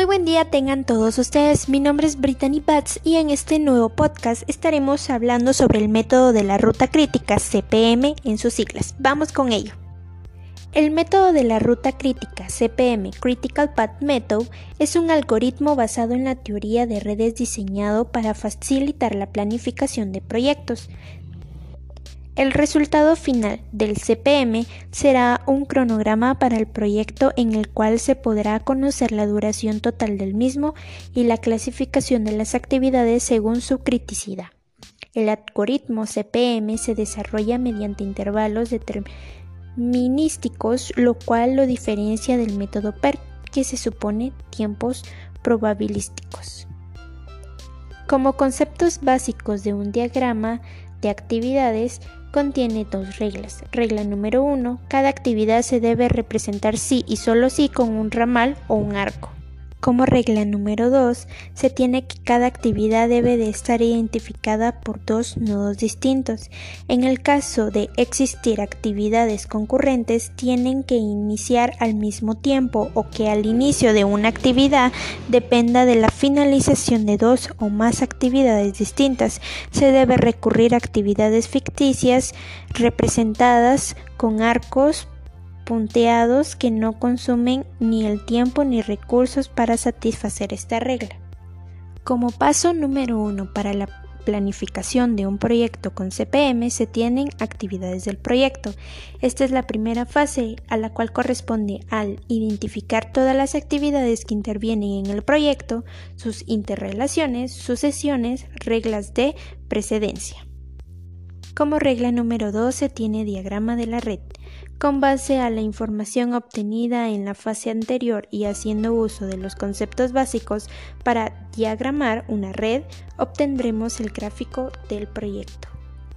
Muy buen día tengan todos ustedes, mi nombre es Brittany Batts y en este nuevo podcast estaremos hablando sobre el método de la ruta crítica CPM en sus siglas. Vamos con ello. El método de la ruta crítica CPM Critical Path Method es un algoritmo basado en la teoría de redes diseñado para facilitar la planificación de proyectos. El resultado final del CPM será un cronograma para el proyecto en el cual se podrá conocer la duración total del mismo y la clasificación de las actividades según su criticidad. El algoritmo CPM se desarrolla mediante intervalos determinísticos, lo cual lo diferencia del método PERT, que se supone tiempos probabilísticos. Como conceptos básicos de un diagrama de actividades, contiene dos reglas. Regla número uno, cada actividad se debe representar sí y solo sí con un ramal o un arco. Como regla número 2, se tiene que cada actividad debe de estar identificada por dos nodos distintos. En el caso de existir actividades concurrentes, tienen que iniciar al mismo tiempo o que al inicio de una actividad dependa de la finalización de dos o más actividades distintas. Se debe recurrir a actividades ficticias representadas con arcos punteados que no consumen ni el tiempo ni recursos para satisfacer esta regla. Como paso número uno para la planificación de un proyecto con CPM se tienen actividades del proyecto. Esta es la primera fase a la cual corresponde al identificar todas las actividades que intervienen en el proyecto, sus interrelaciones, sucesiones, reglas de precedencia. Como regla número 2 se tiene diagrama de la red. Con base a la información obtenida en la fase anterior y haciendo uso de los conceptos básicos para diagramar una red, obtendremos el gráfico del proyecto.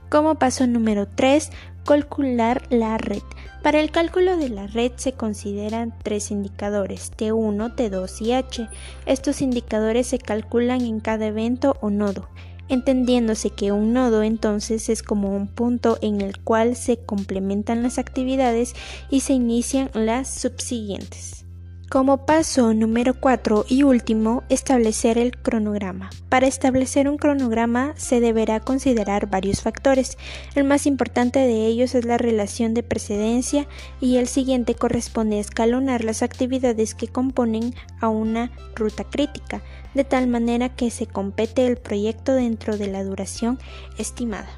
Como paso número 3, calcular la red. Para el cálculo de la red se consideran tres indicadores, T1, T2 y H. Estos indicadores se calculan en cada evento o nodo entendiéndose que un nodo entonces es como un punto en el cual se complementan las actividades y se inician las subsiguientes. Como paso número 4 y último, establecer el cronograma. Para establecer un cronograma se deberá considerar varios factores. El más importante de ellos es la relación de precedencia y el siguiente corresponde escalonar las actividades que componen a una ruta crítica, de tal manera que se compete el proyecto dentro de la duración estimada.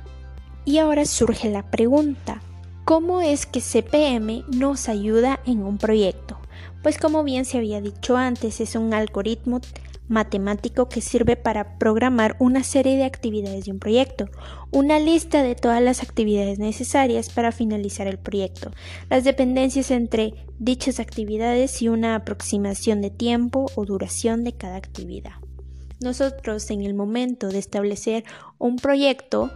Y ahora surge la pregunta, ¿cómo es que CPM nos ayuda en un proyecto? Pues como bien se había dicho antes, es un algoritmo matemático que sirve para programar una serie de actividades de un proyecto, una lista de todas las actividades necesarias para finalizar el proyecto, las dependencias entre dichas actividades y una aproximación de tiempo o duración de cada actividad. Nosotros en el momento de establecer un proyecto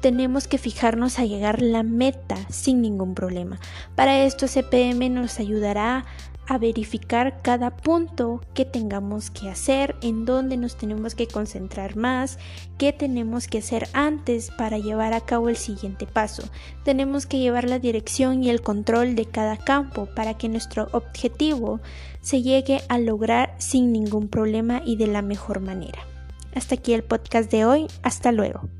tenemos que fijarnos a llegar la meta sin ningún problema. Para esto CPM nos ayudará a verificar cada punto que tengamos que hacer, en dónde nos tenemos que concentrar más, qué tenemos que hacer antes para llevar a cabo el siguiente paso. Tenemos que llevar la dirección y el control de cada campo para que nuestro objetivo se llegue a lograr sin ningún problema y de la mejor manera. Hasta aquí el podcast de hoy. Hasta luego.